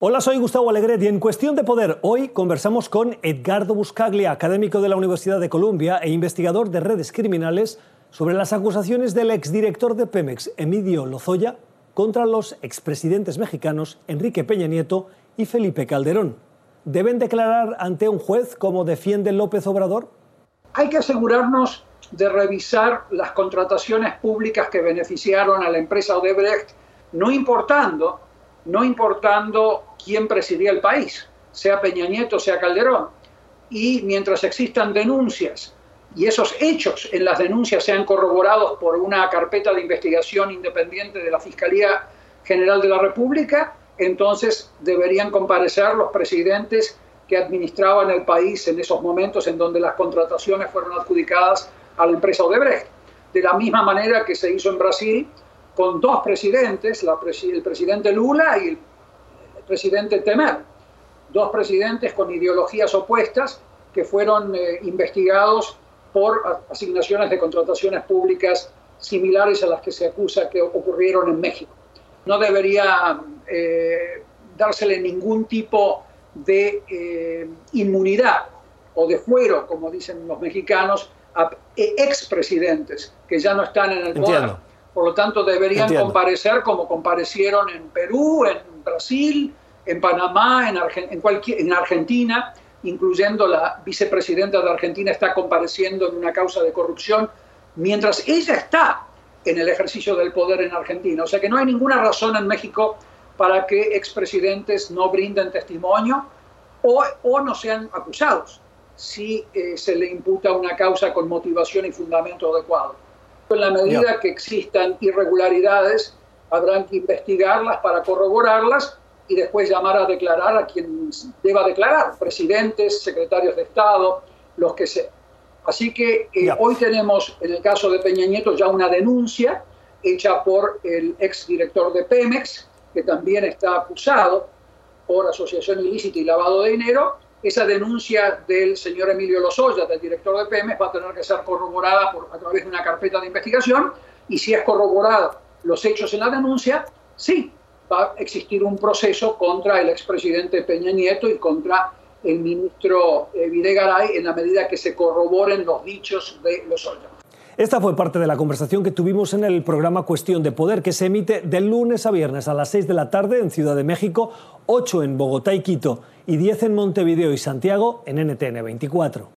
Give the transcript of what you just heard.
Hola, soy Gustavo Alegret y en Cuestión de Poder hoy conversamos con Edgardo Buscaglia, académico de la Universidad de Columbia e investigador de redes criminales, sobre las acusaciones del exdirector de Pemex, Emilio Lozoya, contra los expresidentes mexicanos Enrique Peña Nieto y Felipe Calderón. ¿Deben declarar ante un juez como defiende López Obrador? Hay que asegurarnos de revisar las contrataciones públicas que beneficiaron a la empresa Odebrecht, no importando no importando quién presidía el país, sea Peña Nieto, sea Calderón. Y mientras existan denuncias y esos hechos en las denuncias sean corroborados por una carpeta de investigación independiente de la Fiscalía General de la República, entonces deberían comparecer los presidentes que administraban el país en esos momentos en donde las contrataciones fueron adjudicadas a la empresa Odebrecht. De la misma manera que se hizo en Brasil con dos presidentes, el presidente Lula y el presidente Temer, dos presidentes con ideologías opuestas que fueron eh, investigados por asignaciones de contrataciones públicas similares a las que se acusa que ocurrieron en México. No debería eh, dársele ningún tipo de eh, inmunidad o de fuero, como dicen los mexicanos, a expresidentes que ya no están en el poder. Por lo tanto, deberían comparecer como comparecieron en Perú, en Brasil, en Panamá, en, en, Argentina, incluyendo la vicepresidenta de Argentina está compareciendo en una causa de corrupción, mientras ella está en el ejercicio del poder en Argentina. O sea que no hay ninguna razón en México para que expresidentes no brinden testimonio o, o no sean acusados si eh, se le imputa una causa con motivación y fundamento adecuado. En la medida que existan irregularidades, habrán que investigarlas para corroborarlas y después llamar a declarar a quien deba declarar, presidentes, secretarios de Estado, los que sean. Así que eh, hoy tenemos, en el caso de Peña Nieto, ya una denuncia hecha por el exdirector de Pemex, que también está acusado por asociación ilícita y lavado de dinero, esa denuncia del señor Emilio Lozoya, del director de Pemex, va a tener que ser corroborada por, a través de una carpeta de investigación y si es corroborada los hechos en la denuncia, sí, va a existir un proceso contra el expresidente Peña Nieto y contra el ministro eh, Videgaray en la medida que se corroboren los dichos de Lozoya. Esta fue parte de la conversación que tuvimos en el programa Cuestión de Poder, que se emite de lunes a viernes a las 6 de la tarde en Ciudad de México, 8 en Bogotá y Quito y 10 en Montevideo y Santiago en NTN 24.